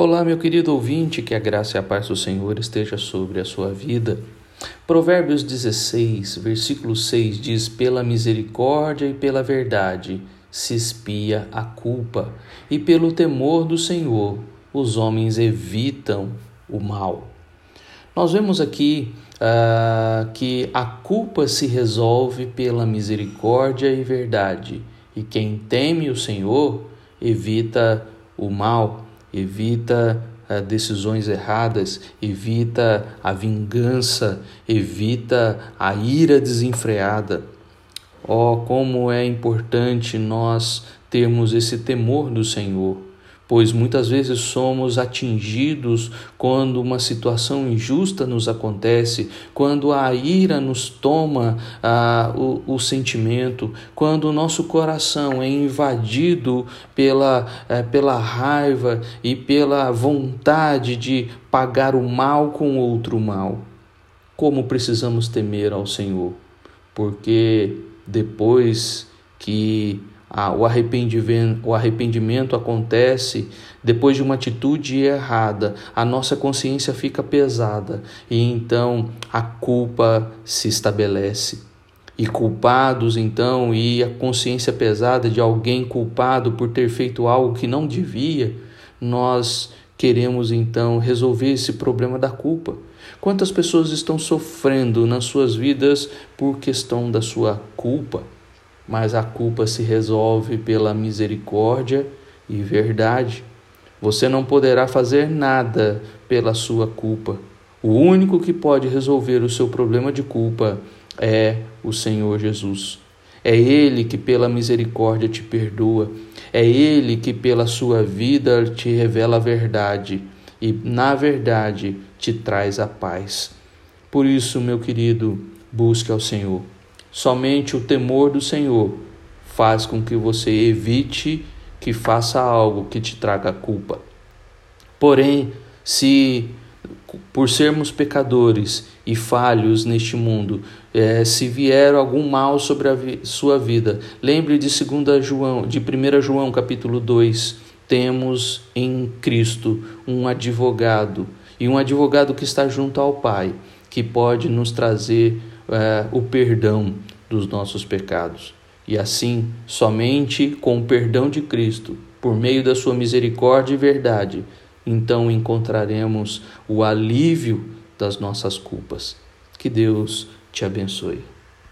Olá, meu querido ouvinte, que a graça e a paz do Senhor esteja sobre a sua vida. Provérbios 16, versículo 6 diz: Pela misericórdia e pela verdade se espia a culpa, e pelo temor do Senhor os homens evitam o mal. Nós vemos aqui uh, que a culpa se resolve pela misericórdia e verdade, e quem teme o Senhor evita o mal evita uh, decisões erradas, evita a vingança, evita a ira desenfreada. Oh, como é importante nós termos esse temor do Senhor pois muitas vezes somos atingidos quando uma situação injusta nos acontece, quando a ira nos toma ah, o, o, sentimento, quando o nosso coração é invadido pela, eh, pela raiva e pela vontade de pagar o mal com outro mal. Como precisamos temer ao Senhor, porque depois que ah, o, arrependimento, o arrependimento acontece depois de uma atitude errada, a nossa consciência fica pesada e então a culpa se estabelece. E culpados, então, e a consciência pesada de alguém culpado por ter feito algo que não devia, nós queremos então resolver esse problema da culpa. Quantas pessoas estão sofrendo nas suas vidas por questão da sua culpa? Mas a culpa se resolve pela misericórdia e verdade. Você não poderá fazer nada pela sua culpa. O único que pode resolver o seu problema de culpa é o Senhor Jesus. É Ele que, pela misericórdia, te perdoa. É Ele que, pela sua vida, te revela a verdade e, na verdade, te traz a paz. Por isso, meu querido, busque ao Senhor. Somente o temor do Senhor faz com que você evite que faça algo que te traga culpa. Porém, se por sermos pecadores e falhos neste mundo, é, se vier algum mal sobre a vi sua vida, lembre de 2 João, de 1 João capítulo 2, temos em Cristo um advogado, e um advogado que está junto ao Pai, que pode nos trazer é, o perdão dos nossos pecados. E assim, somente com o perdão de Cristo, por meio da sua misericórdia e verdade, então encontraremos o alívio das nossas culpas. Que Deus te abençoe.